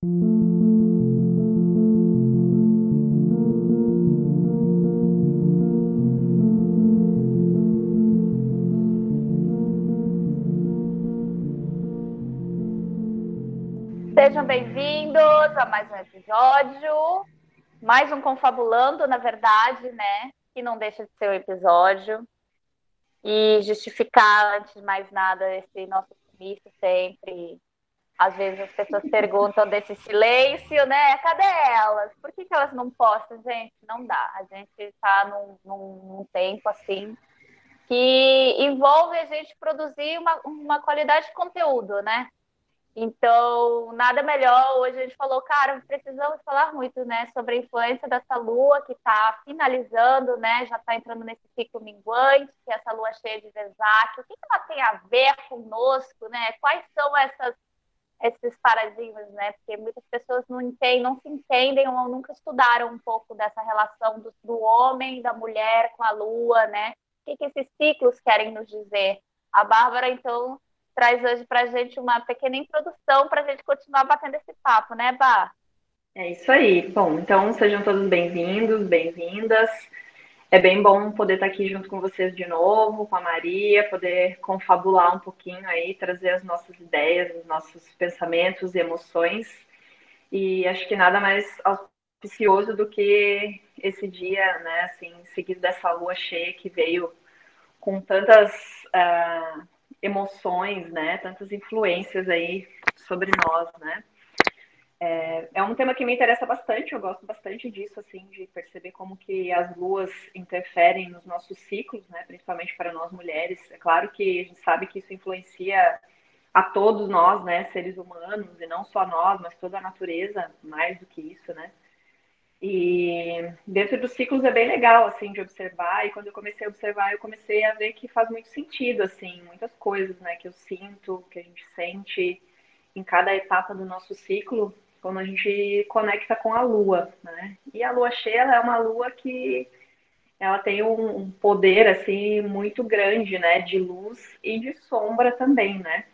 Sejam bem-vindos a mais um episódio, mais um confabulando, na verdade, né? Que não deixa de ser um episódio. E justificar, antes de mais nada, esse nosso comício sempre. Às vezes as pessoas perguntam desse silêncio, né? Cadê elas? Por que, que elas não postam? Gente, não dá. A gente está num, num, num tempo assim que envolve a gente produzir uma, uma qualidade de conteúdo, né? Então, nada melhor. Hoje a gente falou, cara, precisamos falar muito, né, sobre a influência dessa lua que está finalizando, né, já está entrando nesse ciclo minguante, que é essa lua cheia de Vesak. O que, que ela tem a ver conosco, né? Quais são essas esses paradigmas, né? Porque muitas pessoas não entendem, não se entendem ou nunca estudaram um pouco dessa relação do, do homem, da mulher com a lua, né? O que, que esses ciclos querem nos dizer? A Bárbara, então, traz hoje para a gente uma pequena introdução para a gente continuar batendo esse papo, né, Bá? É isso aí. Bom, então sejam todos bem-vindos, bem-vindas. É bem bom poder estar aqui junto com vocês de novo, com a Maria, poder confabular um pouquinho aí, trazer as nossas ideias, os nossos pensamentos e emoções. E acho que nada mais auspicioso do que esse dia, né, assim, seguido dessa lua cheia que veio com tantas uh, emoções, né? Tantas influências aí sobre nós, né? É, é, um tema que me interessa bastante, eu gosto bastante disso, assim, de perceber como que as luas interferem nos nossos ciclos, né, principalmente para nós mulheres. É claro que a gente sabe que isso influencia a todos nós, né, seres humanos, e não só nós, mas toda a natureza, mais do que isso, né. E dentro dos ciclos é bem legal, assim, de observar. E quando eu comecei a observar, eu comecei a ver que faz muito sentido, assim, muitas coisas, né, que eu sinto, que a gente sente em cada etapa do nosso ciclo, quando a gente conecta com a lua, né? E a lua cheia é uma lua que ela tem um poder, assim, muito grande, né, de luz e de sombra também, né?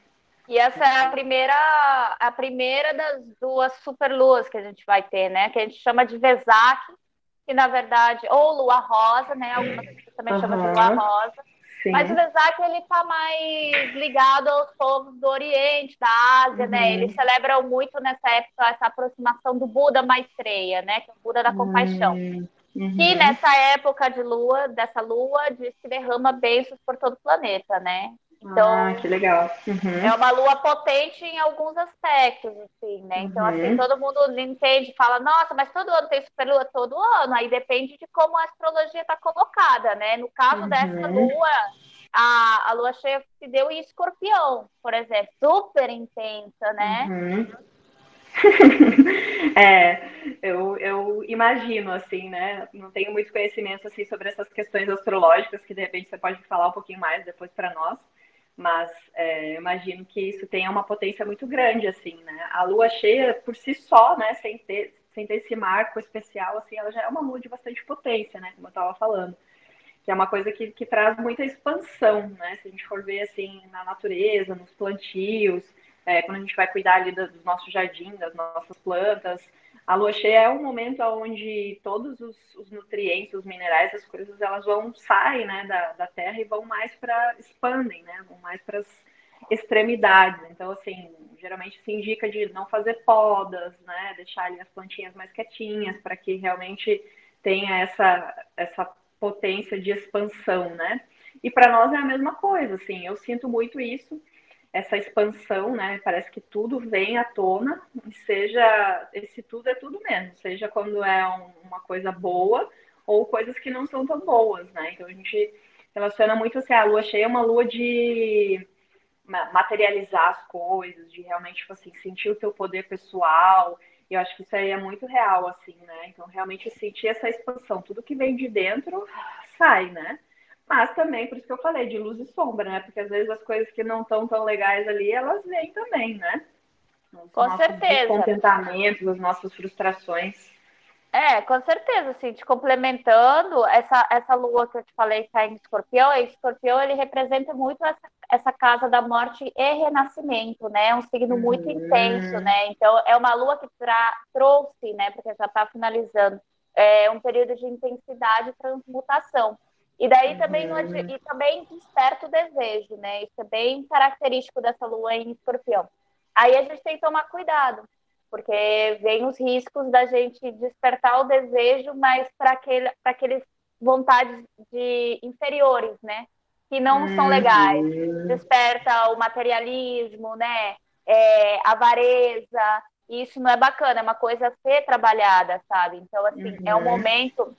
E essa é a primeira, a primeira das duas superluas que a gente vai ter, né? Que a gente chama de Vesak, que na verdade, ou lua rosa, né? Algumas pessoas também uhum. chamam de lua rosa. Sim. Mas o Vesak ele está mais ligado aos povos do Oriente, da Ásia, né? uhum. né? Eles celebram muito nessa época essa aproximação do Buda Maitreya, né? Que é o Buda da compaixão. Uhum. Que nessa época de lua, dessa lua, diz que derrama bênçãos por todo o planeta, né? Então, ah, que legal. Uhum. É uma lua potente em alguns aspectos, assim, né? Então, assim, uhum. assim, todo mundo entende, fala, nossa, mas todo ano tem superlua todo ano, aí depende de como a astrologia está colocada, né? No caso uhum. dessa lua, a, a lua cheia se deu em escorpião, por exemplo, super intensa, né? Uhum. é, eu, eu imagino, assim, né? Não tenho muito conhecimento, assim, sobre essas questões astrológicas, que de repente você pode falar um pouquinho mais depois para nós mas é, imagino que isso tenha uma potência muito grande, assim, né? A lua cheia, por si só, né, sem ter, sem ter esse marco especial, assim, ela já é uma lua de bastante potência, né, como eu estava falando. Que é uma coisa que, que traz muita expansão, né? Se a gente for ver, assim, na natureza, nos plantios, é, quando a gente vai cuidar ali do, do nosso jardim, das nossas plantas, a lua cheia é um momento onde todos os, os, nutrientes, os minerais, as coisas, elas vão saem né, da, da terra e vão mais para expandem, né, vão mais para as extremidades. Então, assim, geralmente se indica de não fazer podas, né, deixar ali as plantinhas mais quietinhas para que realmente tenha essa, essa potência de expansão, né? E para nós é a mesma coisa, assim, eu sinto muito isso essa expansão, né? Parece que tudo vem à tona, seja esse tudo é tudo mesmo, seja quando é um, uma coisa boa ou coisas que não são tão boas, né? Então a gente relaciona muito assim, a lua cheia é uma lua de materializar as coisas, de realmente tipo assim, sentir o teu poder pessoal. E eu acho que isso aí é muito real, assim, né? Então, realmente sentir essa expansão, tudo que vem de dentro sai, né? Mas também, por isso que eu falei, de luz e sombra, né? Porque às vezes as coisas que não estão tão legais ali, elas vêm também, né? Os com certeza. contentamentos, as nossas frustrações. É, com certeza, assim, te complementando, essa, essa lua que eu te falei que tá em escorpião, escorpião ele representa muito essa, essa casa da morte e renascimento, né? É um signo muito uhum. intenso, né? Então, é uma lua que trouxe, né? Porque já está finalizando, é um período de intensidade e transmutação. E daí uhum. também, e também desperta o desejo, né? Isso é bem característico dessa lua em escorpião. Aí a gente tem que tomar cuidado, porque vem os riscos da gente despertar o desejo, mas para aquele, aqueles vontades de inferiores, né? Que não uhum. são legais. Desperta o materialismo, né? É, avareza. Isso não é bacana, é uma coisa a ser trabalhada, sabe? Então, assim, uhum. é um uhum. momento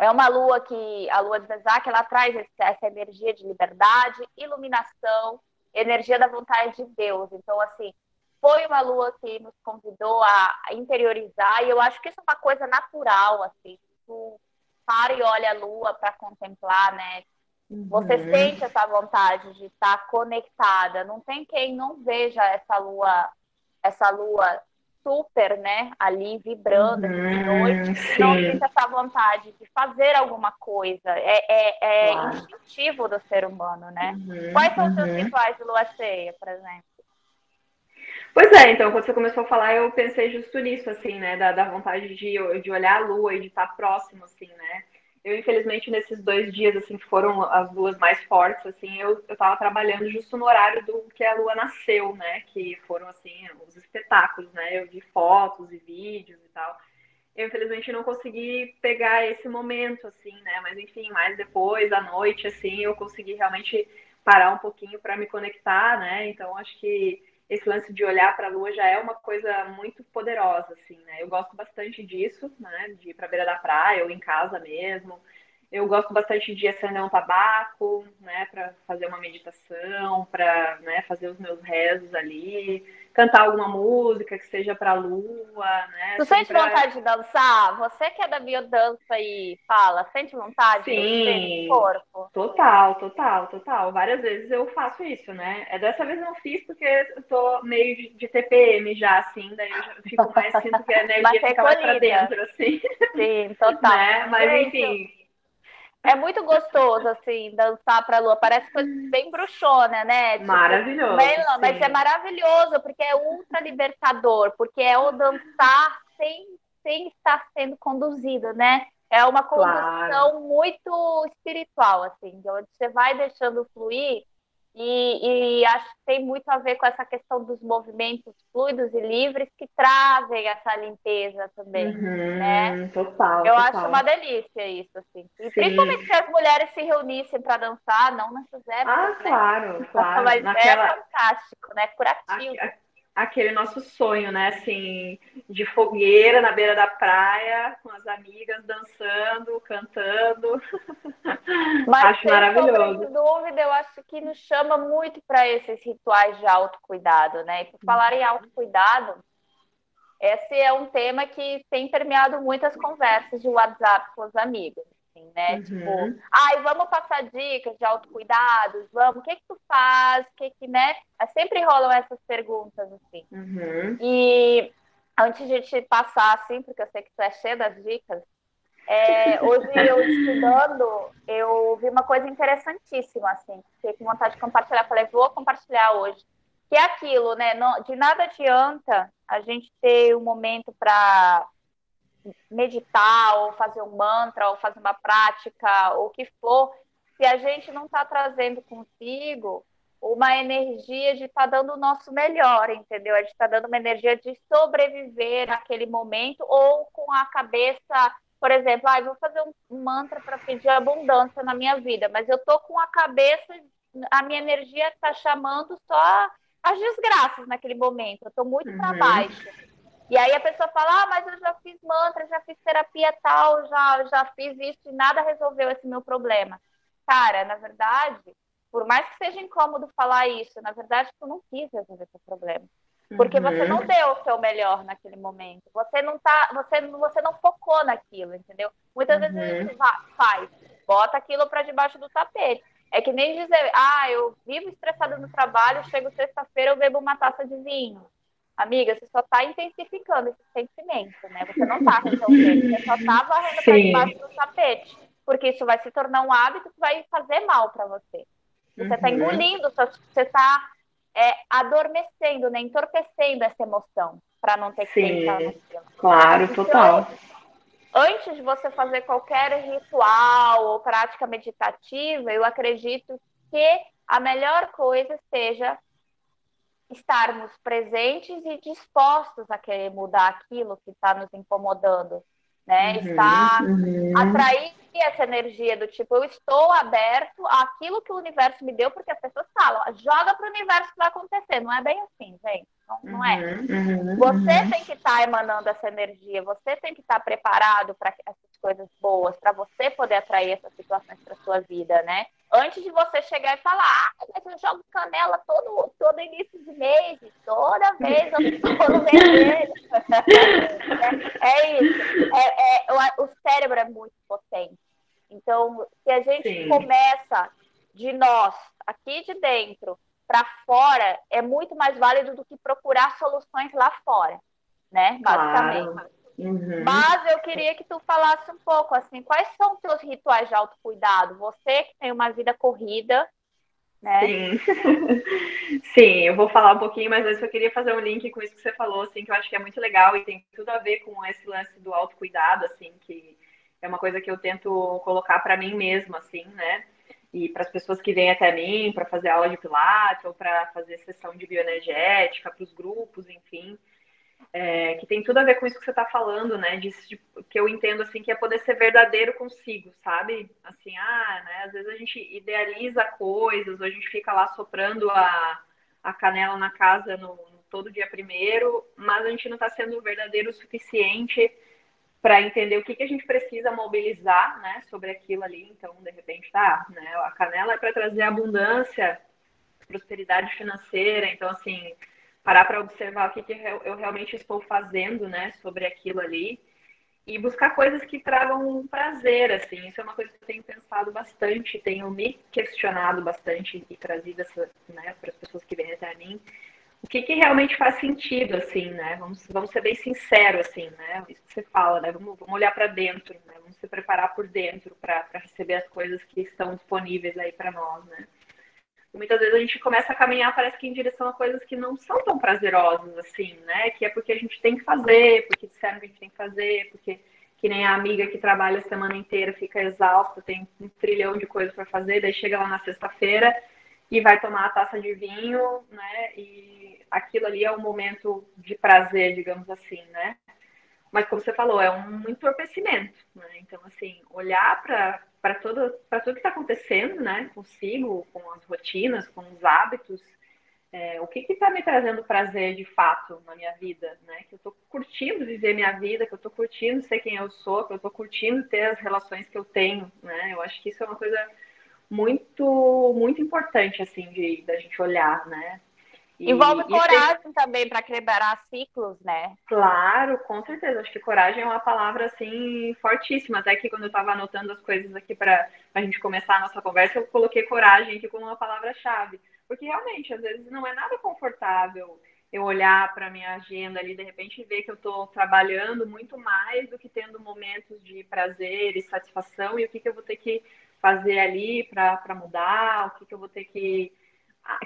é uma lua que, a lua de Vesak, ela traz essa energia de liberdade, iluminação, energia da vontade de Deus. Então, assim, foi uma lua que nos convidou a interiorizar, e eu acho que isso é uma coisa natural, assim. Tu para e olha a lua para contemplar, né? Você uhum. sente essa vontade de estar conectada. Não tem quem não veja essa lua, essa lua super, né, ali vibrando uhum, de noite, não sinta essa vontade de fazer alguma coisa. É, é, é claro. instintivo do ser humano, né? Uhum, Quais são os seus uhum. rituais de lua cheia, por exemplo? Pois é, então, quando você começou a falar, eu pensei justo nisso, assim, né, da, da vontade de, de olhar a lua e de estar próximo, assim, né? Eu, infelizmente, nesses dois dias, assim, que foram as luas mais fortes, assim, eu, eu tava trabalhando justo no horário do que a lua nasceu, né? Que foram, assim, os espetáculos, né? Eu vi fotos e vídeos e tal. Eu, infelizmente, não consegui pegar esse momento, assim, né? Mas, enfim, mais depois, à noite, assim, eu consegui realmente parar um pouquinho para me conectar, né? Então, acho que esse lance de olhar para a lua já é uma coisa muito poderosa, assim, né? Eu gosto bastante disso, né? De ir para beira da praia ou em casa mesmo. Eu gosto bastante de acender um tabaco, né? Para fazer uma meditação, para né, fazer os meus rezos ali cantar alguma música que seja para a lua, né? Tu sente pra... vontade de dançar? Você que é da biodança e fala, sente vontade Sim, de corpo? Total, total, total. Várias vezes eu faço isso, né? É dessa vez não fiz porque eu tô meio de, de TPM já, assim, daí eu já fico mais sinto que a energia fica mais pra dentro, assim. Sim, total. né? Mas enfim. É muito gostoso, assim, dançar pra lua. Parece coisa bem bruxona, né? Tipo, maravilhoso. Bem, mas é maravilhoso, porque é ultra libertador, porque é o dançar sem, sem estar sendo conduzido, né? É uma condução claro. muito espiritual, assim, onde você vai deixando fluir e, e, acho que tem muito a ver com essa questão dos movimentos fluidos e livres que trazem essa limpeza também, uhum, né? Total. Eu total. acho uma delícia isso, assim. E Sim. principalmente se as mulheres se reunissem para dançar, não nessas épocas. Ah, né? claro, claro. Mas é Naquela... é fantástico, né? Curativo aquele nosso sonho, né? Assim, de fogueira na beira da praia, com as amigas dançando, cantando. Mas, acho maravilhoso. Sem dúvida, eu acho que nos chama muito para esses rituais de autocuidado, né? E por falar em autocuidado, esse é um tema que tem permeado muitas conversas de WhatsApp com os amigos né? Uhum. Tipo, ai, vamos passar dicas de autocuidados, vamos, o que que tu faz, o que que, né? É, sempre rolam essas perguntas, assim. Uhum. E antes de te passar, assim, porque eu sei que tu é cheia das dicas, é, hoje eu estudando, eu vi uma coisa interessantíssima, assim, fiquei com vontade de compartilhar, falei, vou compartilhar hoje. Que é aquilo, né? Não, de nada adianta a gente ter um momento para meditar, ou fazer um mantra, ou fazer uma prática, ou o que for, se a gente não está trazendo consigo uma energia de estar tá dando o nosso melhor, entendeu? A gente está dando uma energia de sobreviver naquele momento, ou com a cabeça, por exemplo, ah, vou fazer um mantra para pedir abundância na minha vida, mas eu tô com a cabeça, a minha energia está chamando só as desgraças naquele momento, eu estou muito uhum. para baixo. E aí a pessoa fala, ah, mas eu já fiz mantra, já fiz terapia tal, já, já fiz isso e nada resolveu esse meu problema. Cara, na verdade, por mais que seja incômodo falar isso, na verdade tu não quis resolver seu problema. Porque uhum. você não deu o seu melhor naquele momento. Você não tá, você, você não focou naquilo, entendeu? Muitas uhum. vezes a gente faz, bota aquilo para debaixo do tapete. É que nem dizer, ah, eu vivo estressada no trabalho, chego sexta-feira, eu bebo uma taça de vinho. Amiga, você só está intensificando esse sentimento, né? Você não está resolvendo, você só está varrendo para debaixo do tapete. Porque isso vai se tornar um hábito que vai fazer mal para você. Você está uhum. engolindo, você está é, adormecendo, né? entorpecendo essa emoção para não ter que Sim, pensar Claro, então, total. Antes de você fazer qualquer ritual ou prática meditativa, eu acredito que a melhor coisa seja estarmos presentes e dispostos a querer mudar aquilo que está nos incomodando, né? Uhum, Está uhum. atrair essa energia do tipo, eu estou aberto àquilo que o universo me deu, porque as pessoas falam, joga para o universo que vai acontecer. Não é bem assim, gente. Não, não é. Uhum, uhum você uhum. tem que estar tá emanando essa energia, você tem que estar tá preparado para essas coisas boas, para você poder atrair essas situações para sua vida, né? Antes de você chegar e falar, ah, mas eu jogo canela todo, todo início de mês, toda vez eu estou no vermelho. é, é isso. É, é, o, o cérebro é muito potente. Então, se a gente Sim. começa de nós, aqui de dentro, para fora, é muito mais válido do que procurar soluções lá fora, né? Basicamente. Claro. Uhum. Mas eu queria que tu falasse um pouco assim, quais são os teus rituais de autocuidado? Você que tem uma vida corrida, né? Sim. Sim, eu vou falar um pouquinho, mas antes eu queria fazer um link com isso que você falou, assim, que eu acho que é muito legal e tem tudo a ver com esse lance do autocuidado, assim, que é uma coisa que eu tento colocar para mim mesma, assim, né? E para as pessoas que vêm até mim para fazer aula de pilates ou para fazer sessão de bioenergética, para os grupos, enfim, é, que tem tudo a ver com isso que você está falando, né? De, que eu entendo assim que é poder ser verdadeiro consigo, sabe? Assim, ah, né? Às vezes a gente idealiza coisas, ou a gente fica lá soprando a, a canela na casa no, no todo dia primeiro, mas a gente não está sendo verdadeiro o suficiente para entender o que, que a gente precisa mobilizar, né, sobre aquilo ali. Então, de repente, tá, né, a canela é para trazer abundância, prosperidade financeira. Então, assim, parar para observar o que, que eu realmente estou fazendo, né, sobre aquilo ali e buscar coisas que tragam prazer, assim. Isso é uma coisa que eu tenho pensado bastante, tenho me questionado bastante e trazido essa, né, para as pessoas que vêm até mim o que, que realmente faz sentido, assim, né? Vamos, vamos ser bem sinceros, assim, né? Isso que você fala, né? Vamos, vamos olhar para dentro, né? Vamos se preparar por dentro para receber as coisas que estão disponíveis aí para nós, né? Muitas vezes a gente começa a caminhar, parece que em direção a coisas que não são tão prazerosas, assim, né? Que é porque a gente tem que fazer, porque disseram que a gente tem que fazer, porque que nem a amiga que trabalha a semana inteira fica exausta, tem um trilhão de coisas para fazer, daí chega lá na sexta-feira e vai tomar a taça de vinho, né? E aquilo ali é um momento de prazer, digamos assim, né? Mas como você falou, é um entorpecimento, né? Então, assim, olhar para tudo, tudo que está acontecendo, né? Consigo, com as rotinas, com os hábitos, é, o que está me trazendo prazer de fato na minha vida, né? Que eu estou curtindo viver minha vida, que eu estou curtindo ser quem eu sou, que eu estou curtindo ter as relações que eu tenho, né? Eu acho que isso é uma coisa muito muito importante assim de da gente olhar, né? E, Envolve coragem também para quebrar ciclos, né? Claro, com certeza. Acho que coragem é uma palavra assim fortíssima. Até que quando eu estava anotando as coisas aqui para a gente começar a nossa conversa, eu coloquei coragem aqui como uma palavra-chave. Porque realmente, às vezes, não é nada confortável eu olhar para minha agenda ali, de repente, ver que eu estou trabalhando muito mais do que tendo momentos de prazer e satisfação e o que, que eu vou ter que fazer ali para mudar, o que, que eu vou ter que.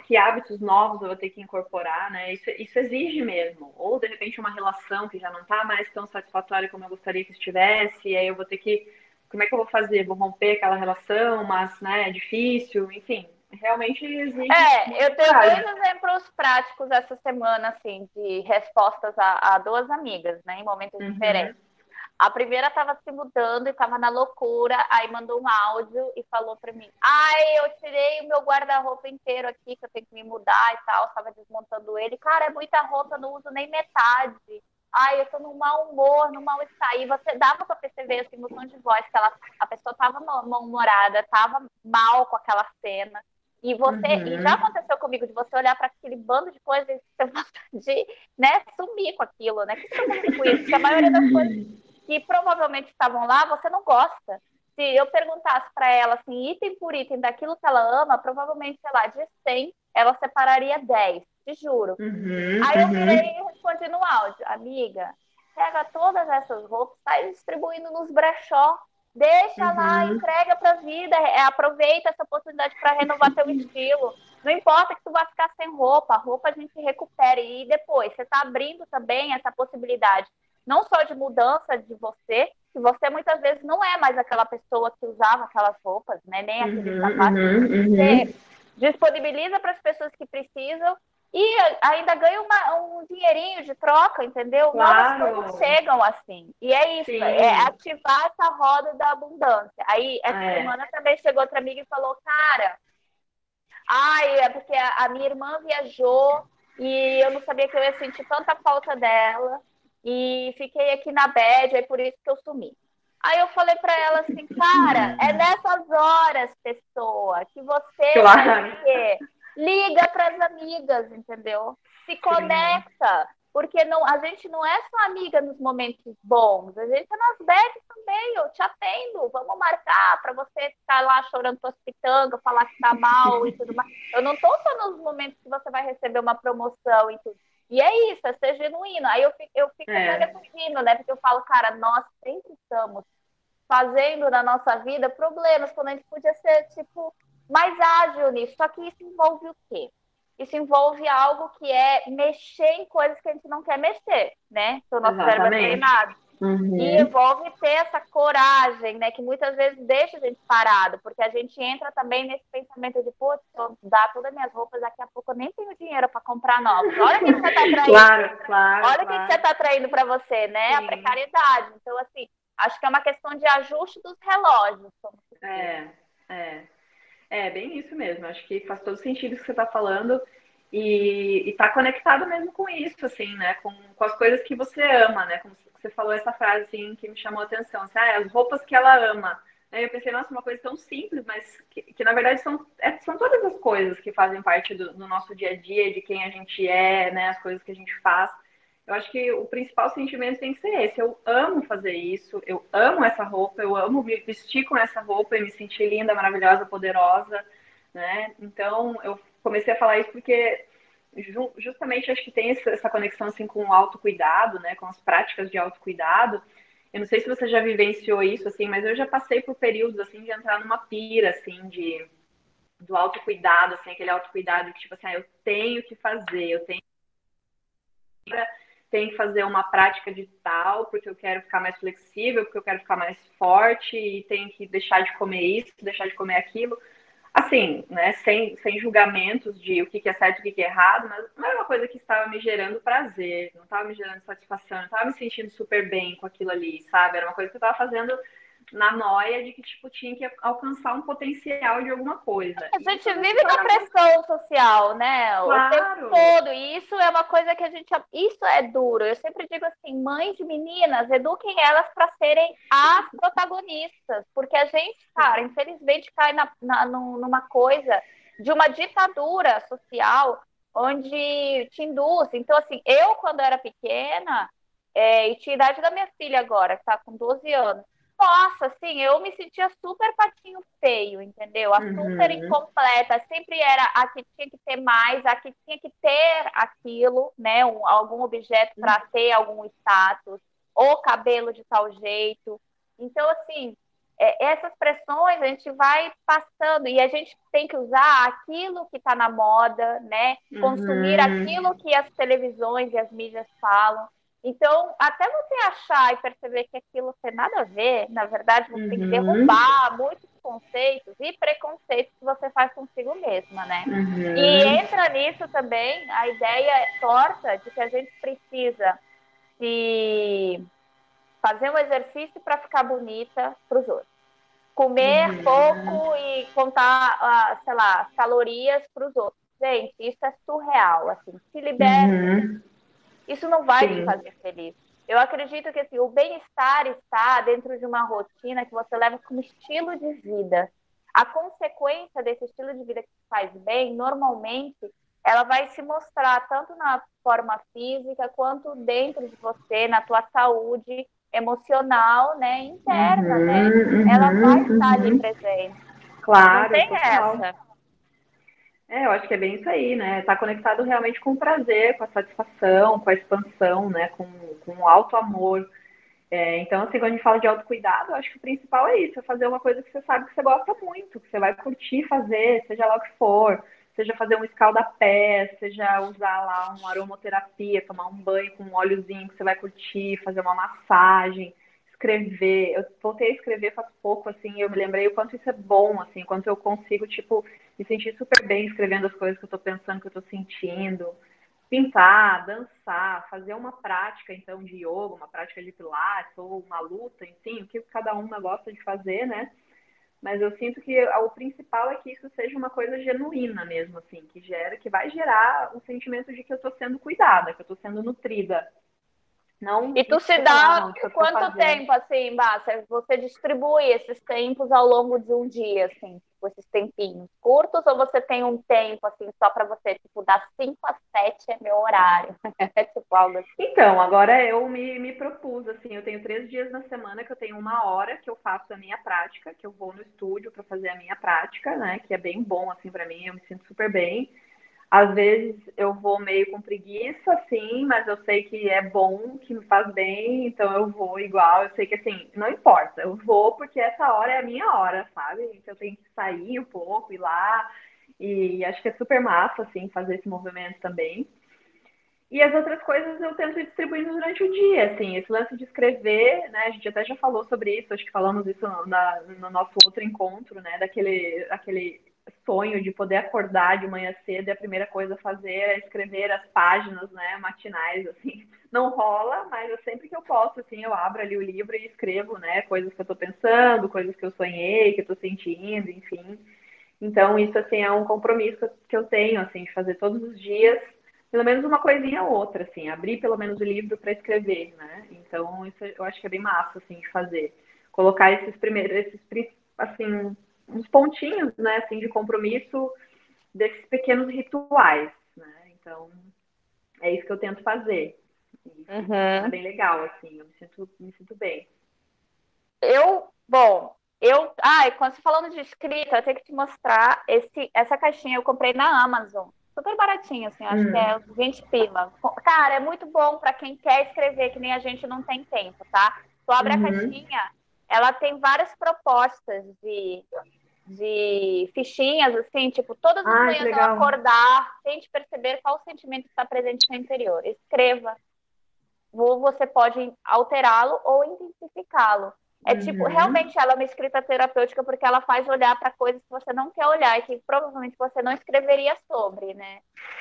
Que hábitos novos eu vou ter que incorporar, né? Isso, isso exige mesmo. Ou, de repente, uma relação que já não está mais tão satisfatória como eu gostaria que estivesse, e aí eu vou ter que. Como é que eu vou fazer? Vou romper aquela relação, mas né, é difícil, enfim. Realmente exige. É, eu tenho dois exemplos práticos essa semana, assim, de respostas a, a duas amigas, né, em momentos uhum. diferentes. A primeira estava se mudando e estava na loucura, aí mandou um áudio e falou para mim: Ai, eu tirei o meu guarda-roupa inteiro aqui, que eu tenho que me mudar e tal. Estava desmontando ele. Cara, é muita roupa, não uso nem metade. Ai, eu tô num mau humor, num mal-estar. E você dava para perceber, assim, no tom de voz, que ela, a pessoa estava mal-humorada, estava mal com aquela cena. E você, uhum. e já aconteceu comigo de você olhar para aquele bando de coisas e você de, né, sumir com aquilo, né? O que você tá com isso? Porque a maioria das coisas que provavelmente estavam lá, você não gosta. Se eu perguntasse para ela, assim, item por item daquilo que ela ama, provavelmente, sei lá, de 100, ela separaria 10, te juro. Uhum, Aí eu uhum. virei e respondi no áudio, amiga, pega todas essas roupas, sai distribuindo nos brechó. Deixa uhum. lá, entrega para a vida, aproveita essa oportunidade para renovar teu estilo. Não importa que tu vá ficar sem roupa, a roupa a gente recupera. E depois, você está abrindo também essa possibilidade, não só de mudança de você, que você muitas vezes não é mais aquela pessoa que usava aquelas roupas, né? Nem aquele uhum, sapato. Uhum, uhum. Você disponibiliza para as pessoas que precisam e ainda ganha uma, um dinheirinho de troca, entendeu? Claro. Novas coisas chegam assim. E é isso, Sim. é ativar essa roda da abundância. Aí, essa é. semana também chegou outra amiga e falou, cara, ai, é porque a, a minha irmã viajou e eu não sabia que eu ia sentir tanta falta dela. E fiquei aqui na bed, aí por isso que eu sumi. Aí eu falei para ela assim, cara, é nessas horas, pessoa, que você claro liga para as amigas, entendeu? Se conecta, porque não, a gente não é só amiga nos momentos bons, a gente é nas bads também, eu te atendo, vamos marcar para você ficar lá chorando suas pitangas, falar que tá mal e tudo mais. Eu não tô só nos momentos que você vai receber uma promoção e tudo. E é isso, é ser genuíno. Aí eu fico, eu fico é. refletindo, né? Porque eu falo, cara, nós sempre estamos fazendo na nossa vida problemas quando a gente podia ser, tipo, mais ágil nisso. Só que isso envolve o quê? Isso envolve algo que é mexer em coisas que a gente não quer mexer, né? Que o nosso cérebro é treinado. Uhum. E envolve ter essa coragem, né? Que muitas vezes deixa a gente parado, porque a gente entra também nesse pensamento de, putz, eu dar todas as minhas roupas, daqui a pouco eu nem tenho dinheiro para comprar novas. Olha o que você está traindo. Claro, claro. Olha o claro. que você está traindo para você, né? Sim. A precariedade. Então, assim, acho que é uma questão de ajuste dos relógios. É, é. É, bem isso mesmo. Acho que faz todo sentido o que você está falando e está conectado mesmo com isso, assim, né? Com, com as coisas que você ama, né? Como você falou essa frase, assim, que me chamou a atenção. Assim, ah, as roupas que ela ama. Aí eu pensei, nossa, uma coisa tão simples, mas que, que na verdade são, é, são todas as coisas que fazem parte do, do nosso dia a dia, de quem a gente é, né? As coisas que a gente faz. Eu acho que o principal sentimento tem que ser esse. Eu amo fazer isso, eu amo essa roupa, eu amo me vestir com essa roupa e me sentir linda, maravilhosa, poderosa, né? Então, eu comecei a falar isso porque justamente acho que tem essa conexão assim com o autocuidado, né, com as práticas de autocuidado. Eu não sei se você já vivenciou isso assim, mas eu já passei por períodos assim de entrar numa pira assim de do autocuidado, assim, aquele autocuidado que tipo assim, ah, eu tenho que fazer, eu tenho tem que fazer uma prática de tal, porque eu quero ficar mais flexível, porque eu quero ficar mais forte, e tenho que deixar de comer isso, deixar de comer aquilo. Assim, né, sem, sem julgamentos de o que, que é certo e o que, que é errado, mas não era uma coisa que estava me gerando prazer, não estava me gerando satisfação, não estava me sentindo super bem com aquilo ali, sabe? Era uma coisa que eu estava fazendo na noia de que, tipo, tinha que alcançar um potencial de alguma coisa. A gente vive na pressão social, né? Claro. O tempo todo. E isso é uma coisa que a gente. Isso é duro. Eu sempre digo assim: mães de meninas, eduquem elas para serem as protagonistas. Porque a gente, cara, infelizmente cai na, na, numa coisa de uma ditadura social onde te induz. Então, assim, eu, quando era pequena, é, e tinha idade da minha filha agora, que está com 12 anos, nossa, assim, eu me sentia super patinho feio, entendeu? A uhum. super incompleta. Sempre era a que tinha que ter mais, a que tinha que ter aquilo, né? Um, algum objeto para uhum. ter algum status, ou cabelo de tal jeito. Então, assim, é, essas pressões a gente vai passando e a gente tem que usar aquilo que está na moda, né? Consumir uhum. aquilo que as televisões e as mídias falam. Então, até você achar e perceber que aquilo tem nada a ver, na verdade, você uhum. tem que uhum. derrubar muitos conceitos e preconceitos que você faz consigo mesma, né? Uhum. E entra nisso também a ideia torta de que a gente precisa se fazer um exercício para ficar bonita para os outros. Comer uhum. pouco e contar, uh, sei lá, calorias para os outros. Gente, isso é surreal, assim. Se libera uhum. Isso não vai Sim. te fazer feliz. Eu acredito que assim, o bem-estar está dentro de uma rotina que você leva como estilo de vida. A consequência desse estilo de vida que faz bem, normalmente, ela vai se mostrar tanto na forma física quanto dentro de você, na tua saúde emocional, né, interna, né? uhum, né? Ela vai uhum, estar ali presente. Claro. Não tem total. essa. É, eu acho que é bem isso aí, né? Tá conectado realmente com o prazer, com a satisfação, com a expansão, né? Com, com alto amor. É, então, assim, quando a gente fala de autocuidado, eu acho que o principal é isso, é fazer uma coisa que você sabe que você gosta muito, que você vai curtir fazer, seja lá o que for, seja fazer um escaldapé, seja usar lá uma aromaterapia, tomar um banho com um óleozinho que você vai curtir, fazer uma massagem, escrever. Eu voltei a escrever faz pouco, assim, eu me lembrei o quanto isso é bom, assim, o quanto eu consigo, tipo, me sentir super bem escrevendo as coisas que eu tô pensando, que eu tô sentindo. Pintar, dançar, fazer uma prática, então, de yoga, uma prática de pilates, ou uma luta, enfim, o que cada uma gosta de fazer, né? Mas eu sinto que o principal é que isso seja uma coisa genuína mesmo, assim, que gera, que vai gerar o sentimento de que eu estou sendo cuidada, que eu estou sendo nutrida. Não e tu se dá quanto tempo, assim, Bassa? Você distribui esses tempos ao longo de um dia, assim, tipo, esses tempinhos curtos, ou você tem um tempo, assim, só para você, tipo, das 5 às 7 é meu horário? É tipo algo assim. Então, agora eu me, me propus, assim, eu tenho três dias na semana que eu tenho uma hora que eu faço a minha prática, que eu vou no estúdio para fazer a minha prática, né, que é bem bom, assim, para mim, eu me sinto super bem. Às vezes eu vou meio com preguiça, sim, mas eu sei que é bom, que me faz bem, então eu vou igual. Eu sei que assim, não importa, eu vou porque essa hora é a minha hora, sabe? Então eu tenho que sair um pouco, ir lá. E acho que é super massa, assim, fazer esse movimento também. E as outras coisas eu tento ir distribuindo durante o dia, assim, esse lance de escrever, né, a gente até já falou sobre isso, acho que falamos isso na, no nosso outro encontro, né, daquele, daquele sonho de poder acordar de manhã cedo e a primeira coisa a fazer é escrever as páginas, né, matinais, assim. Não rola, mas eu, sempre que eu posso, assim, eu abro ali o livro e escrevo, né, coisas que eu tô pensando, coisas que eu sonhei, que eu tô sentindo, enfim. Então, isso, assim, é um compromisso que eu tenho, assim, de fazer todos os dias, pelo menos uma coisinha ou outra, assim, abrir pelo menos o livro para escrever, né. Então, isso eu acho que é bem massa, assim, de fazer. Colocar esses primeiros, esses, assim, uns pontinhos, né, assim, de compromisso desses pequenos rituais, né? Então, é isso que eu tento fazer. Uhum. É bem legal, assim, eu me sinto, me sinto bem. Eu, bom, eu, ai, quando você falando de escrita, eu tenho que te mostrar esse, essa caixinha eu comprei na Amazon. Super baratinho, assim, acho hum. que é 20 pila. Cara, é muito bom para quem quer escrever, que nem a gente não tem tempo, tá? Tu abre uhum. a caixinha, ela tem várias propostas de, de fichinhas, assim, tipo, todas as ah, manhãs ao acordar, tente perceber qual sentimento está presente no interior. Escreva. Ou você pode alterá-lo ou intensificá-lo. É uhum. tipo, realmente ela é uma escrita terapêutica porque ela faz olhar para coisas que você não quer olhar e que provavelmente você não escreveria sobre, né?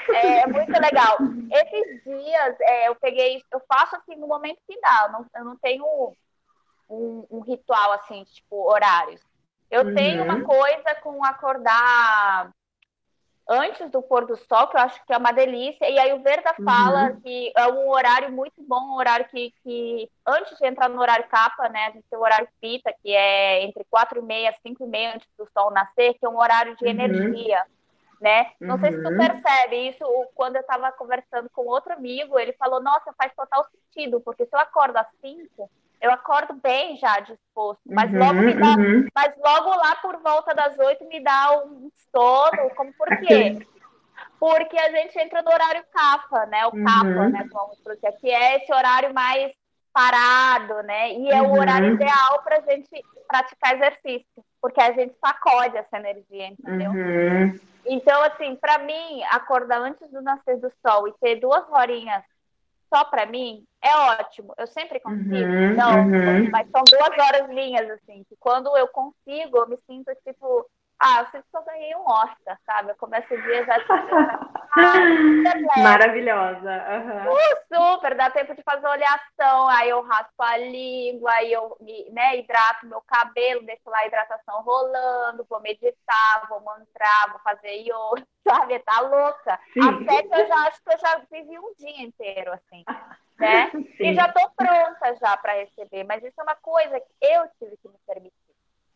É muito legal. Esses dias é, eu peguei, eu faço assim no momento que dá, eu não, eu não tenho um, um ritual assim, tipo, horários. Eu uhum. tenho uma coisa com acordar antes do pôr do sol, que eu acho que é uma delícia. E aí o Verda uhum. fala que é um horário muito bom, um horário que, que antes de entrar no horário capa, né, a gente tem o horário pita, que é entre quatro e meia, cinco e meia antes do sol nascer, que é um horário de uhum. energia. Né? Não uhum. sei se tu uhum. percebe isso, quando eu estava conversando com outro amigo, ele falou, nossa, faz total sentido, porque se eu acordo às cinco, eu acordo bem já disposto, mas uhum, logo me dá, uhum. mas logo lá por volta das oito me dá um sono, como por quê? Porque a gente entra no horário CAFA, né? O uhum. CAFA, né? Vamos porque aqui é esse horário mais parado, né? E é o horário uhum. ideal para a gente praticar exercício, porque a gente sacode essa energia, entendeu? Uhum. Então, assim, para mim, acordar antes do nascer do sol e ter duas horinhas só para mim, é ótimo. Eu sempre consigo. Uhum, não, uhum. mas são duas horas minhas, assim, que quando eu consigo, eu me sinto tipo, ah, eu sinto que eu ganhei um Oscar, sabe? Eu começo o dia já tipo, ah, Maravilhosa. Uhum. Uh, super, dá tempo de fazer oleação, aí eu raspo a língua, aí eu né, hidrato meu cabelo, deixo lá a hidratação rolando, vou meditar, vou mantrar, vou fazer yoga, sabe? Tá louca. Sim. Até que eu já acho que eu já vivi um dia inteiro, assim. Né? E já tô pronta já para receber, mas isso é uma coisa que eu tive que me permitir.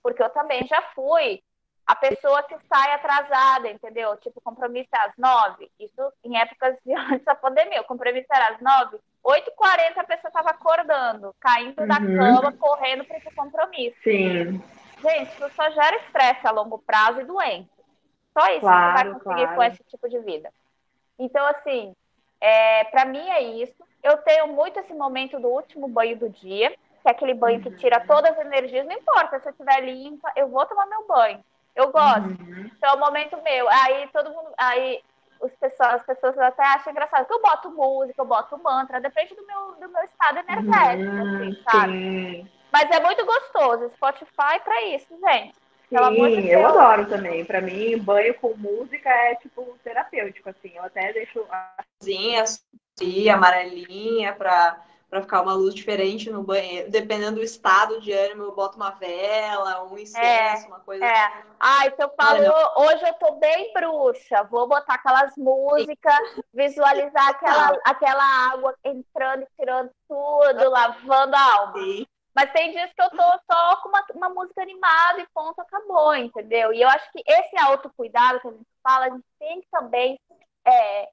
Porque eu também já fui a pessoa que sai atrasada, entendeu? Tipo, compromisso é às nove. Isso em épocas de antes da pandemia. O compromisso era às nove. Oito e quarenta a pessoa estava acordando, caindo uhum. da cama, correndo para esse compromisso. Sim. Gente, isso só gera estresse a longo prazo e doença. Só isso claro, que vai conseguir claro. com esse tipo de vida. Então, assim, é, para mim é isso. Eu tenho muito esse momento do último banho do dia, que é aquele banho que tira todas as energias, não importa se eu estiver limpa, eu vou tomar meu banho. Eu gosto. Uhum. Então é o momento meu. Aí todo mundo. Aí os pessoas, as pessoas até acham engraçado que eu boto música, eu boto mantra, depende do meu, do meu estado energético, uhum, assim, sabe? Mas é muito gostoso. Spotify para isso, gente. Sim, de eu adoro também. Para mim, banho com música é tipo terapêutico, assim. Eu até deixo a cozinha, amarelinha para para ficar uma luz diferente no banheiro. Dependendo do estado de ânimo, eu boto uma vela, um incenso, é, uma coisa é. assim. Ai, se eu falo, hoje eu tô bem bruxa, vou botar aquelas músicas, visualizar aquela, aquela água entrando e tirando tudo, lavando a alma. Sim. Mas tem dias que eu tô só com uma, uma música animada e ponto, acabou, entendeu? E eu acho que esse autocuidado que a gente fala, a gente tem que também é,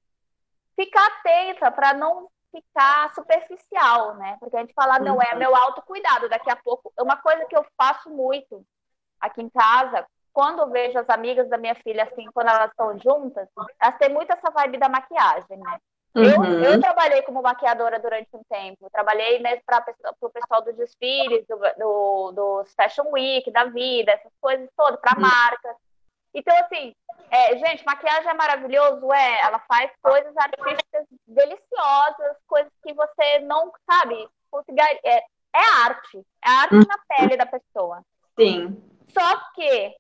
ficar atenta para não ficar superficial, né? Porque a gente fala, não, é uhum. meu autocuidado. Daqui a pouco, uma coisa que eu faço muito aqui em casa, quando eu vejo as amigas da minha filha, assim, quando elas estão juntas, elas têm muito essa vibe da maquiagem, né? Uhum. Eu, eu trabalhei como maquiadora durante um tempo, trabalhei né, para o pessoal dos desfiles, do, do, do, Fashion Week, da vida, essas coisas todas, para uhum. marcas. Então, assim, é, gente, maquiagem é maravilhoso, é. Ela faz coisas artísticas deliciosas, coisas que você não sabe. É, é arte. É arte na pele da pessoa. Sim. Só que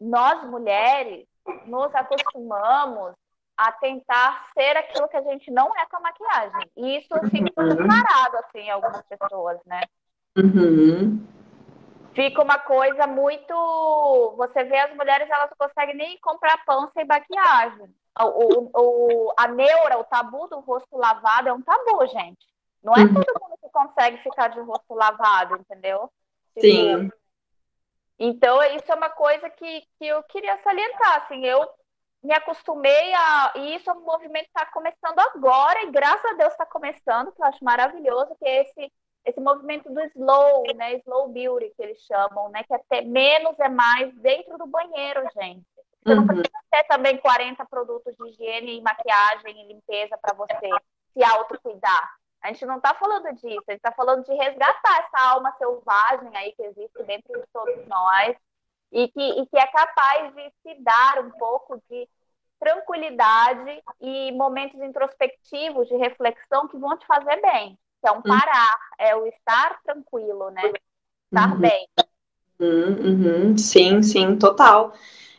nós, mulheres, nos acostumamos a tentar ser aquilo que a gente não é com a maquiagem. E isso, assim, fica uhum. parado, assim, em algumas pessoas, né? Uhum fica uma coisa muito. Você vê as mulheres, elas não conseguem nem comprar pão sem maquiagem. O, o, a neura, o tabu do rosto lavado é um tabu, gente. Não é uhum. todo mundo que consegue ficar de rosto lavado, entendeu? Sim. Então, isso é uma coisa que, que eu queria salientar. Assim, eu me acostumei a. E isso é um movimento que está começando agora, e graças a Deus está começando, que eu acho maravilhoso, que é esse esse movimento do slow, né? Slow beauty que eles chamam, né? Que é ter menos é mais dentro do banheiro, gente. Você uhum. não precisa ter também 40 produtos de higiene e maquiagem e limpeza para você se autocuidar. A gente não está falando disso, a gente está falando de resgatar essa alma selvagem aí que existe dentro de todos nós e que, e que é capaz de se dar um pouco de tranquilidade e momentos introspectivos de reflexão que vão te fazer bem que é um parar, é o estar tranquilo, né? Estar uhum. bem. Uhum, uhum. Sim, sim, total.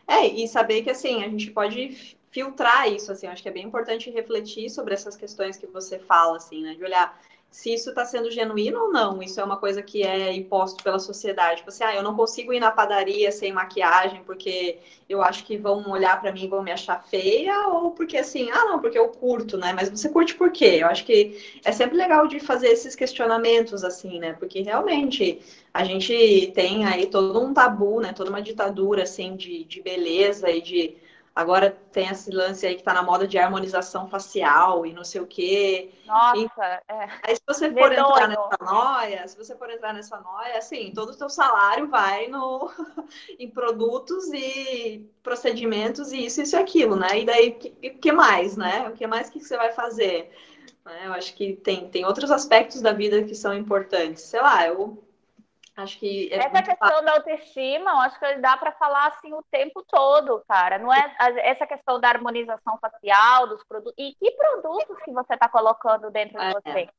É, e saber que assim, a gente pode filtrar isso, assim, acho que é bem importante refletir sobre essas questões que você fala, assim, né? De olhar se isso está sendo genuíno ou não. Isso é uma coisa que é imposto pela sociedade. Tipo assim, ah, eu não consigo ir na padaria sem maquiagem porque eu acho que vão olhar para mim e vão me achar feia, ou porque assim, ah, não, porque eu curto, né? Mas você curte por quê? Eu acho que é sempre legal de fazer esses questionamentos, assim, né? Porque realmente a gente tem aí todo um tabu, né? Toda uma ditadura, assim, de, de beleza e de Agora tem esse lance aí que tá na moda de harmonização facial e não sei o quê. Nossa, e... é. Aí se você for Medonho. entrar nessa noia, se você for entrar nessa noia, assim, todo o seu salário vai no em produtos e procedimentos e isso, isso e aquilo, né? E daí, o que, que, mais, né? O que mais que você vai fazer? Né? Eu acho que tem, tem outros aspectos da vida que são importantes. Sei lá, eu Acho que é essa questão fácil. da autoestima, eu acho que dá para falar assim o tempo todo, cara. Não é essa questão da harmonização facial dos produtos e que produtos que você está colocando dentro de é. você.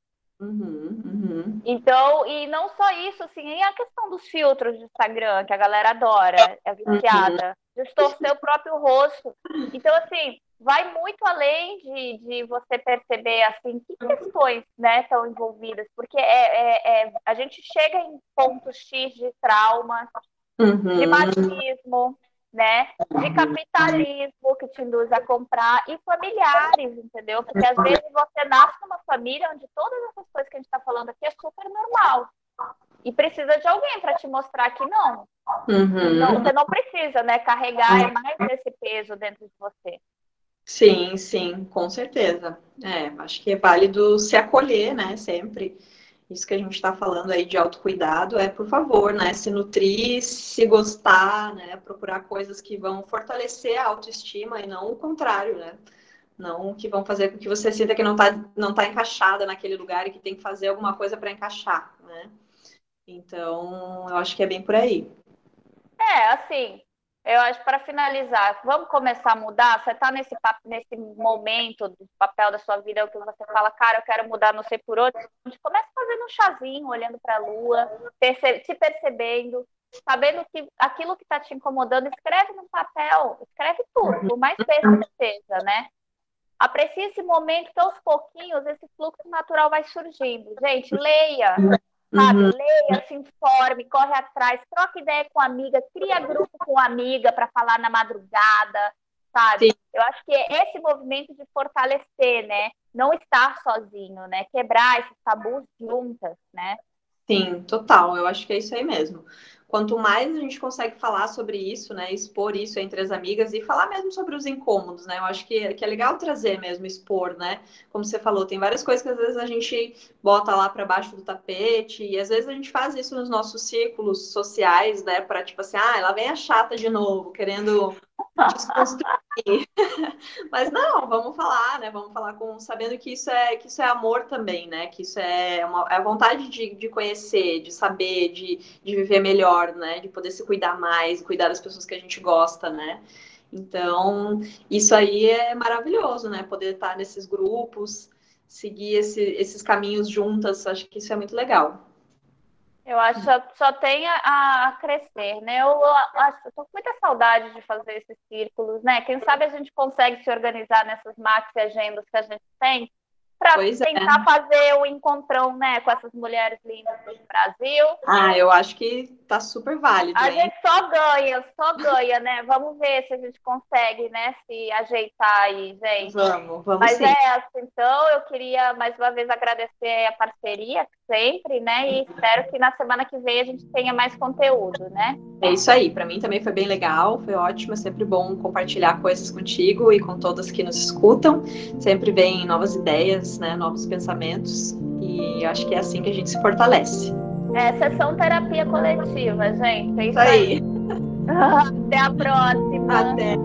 Uhum, uhum. Então, e não só isso, assim, e a questão dos filtros de Instagram, que a galera adora, é viciada, uhum. distorcer o próprio rosto. Então, assim, vai muito além de, de você perceber assim que questões né, estão envolvidas, porque é, é, é, a gente chega em pontos X de trauma, uhum. de machismo, né, de capitalismo que te induz a comprar e familiares, entendeu? Porque às vezes você nasce numa família onde todas essas coisas que a gente está falando aqui é super normal e precisa de alguém para te mostrar que não. Uhum. não. Você não precisa, né, carregar é mais esse peso dentro de você. Sim, sim, com certeza. É, acho que é válido se acolher, né? Sempre. Isso que a gente está falando aí de autocuidado é, por favor, né? Se nutrir, se gostar, né? Procurar coisas que vão fortalecer a autoestima e não o contrário, né? Não que vão fazer com que você sinta que não está não tá encaixada naquele lugar e que tem que fazer alguma coisa para encaixar, né? Então, eu acho que é bem por aí. É, assim, eu acho para finalizar, vamos começar a mudar. Você está nesse, nesse momento do papel da sua vida, que você fala, cara, eu quero mudar, não sei por onde. Começa fazendo um chazinho, olhando para a lua, perce percebendo, sabendo que aquilo que está te incomodando, escreve no papel, escreve tudo, por mais besta que seja, né? Aprecie esse momento que aos pouquinhos esse fluxo natural vai surgindo. Gente, leia, sabe? Uhum. Leia, se informe, corre atrás, troca ideia com amiga, cria grupo com amiga para falar na madrugada, sabe? Sim. Eu acho que é esse movimento de fortalecer, né? Não estar sozinho, né? Quebrar esses tabus juntas, né? Sim, total. Eu acho que é isso aí mesmo quanto mais a gente consegue falar sobre isso, né, expor isso entre as amigas e falar mesmo sobre os incômodos, né, eu acho que, que é legal trazer mesmo, expor, né, como você falou, tem várias coisas que às vezes a gente bota lá para baixo do tapete e às vezes a gente faz isso nos nossos círculos sociais, né, para tipo assim, ah, ela vem a chata de novo, querendo desconstruir. Mas não, vamos falar, né? Vamos falar com sabendo que isso é que isso é amor também, né? Que isso é uma é a vontade de, de conhecer, de saber, de, de viver melhor, né? De poder se cuidar mais, cuidar das pessoas que a gente gosta, né? Então, isso aí é maravilhoso, né? Poder estar nesses grupos, seguir esse, esses caminhos juntas, acho que isso é muito legal. Eu acho que só tem a, a crescer, né? Eu, acho, eu com muita saudade de fazer esses círculos, né? Quem sabe a gente consegue se organizar nessas maxi agendas que a gente tem para é. tentar é. fazer o encontrão, né, com essas mulheres lindas do Brasil. Ah, eu acho que tá super válido. A hein? gente só ganha, só ganha, né? Vamos ver se a gente consegue, né, se ajeitar aí, gente. Vamos, vamos Mas sim. é, assim, então eu queria mais uma vez agradecer a parceria sempre, né? E espero que na semana que vem a gente tenha mais conteúdo, né? É isso aí. Para mim também foi bem legal, foi ótimo, é sempre bom compartilhar coisas contigo e com todas que nos escutam. Sempre vem novas ideias, né? Novos pensamentos e acho que é assim que a gente se fortalece. É sessão terapia coletiva, gente. É isso aí. Até a próxima. Até.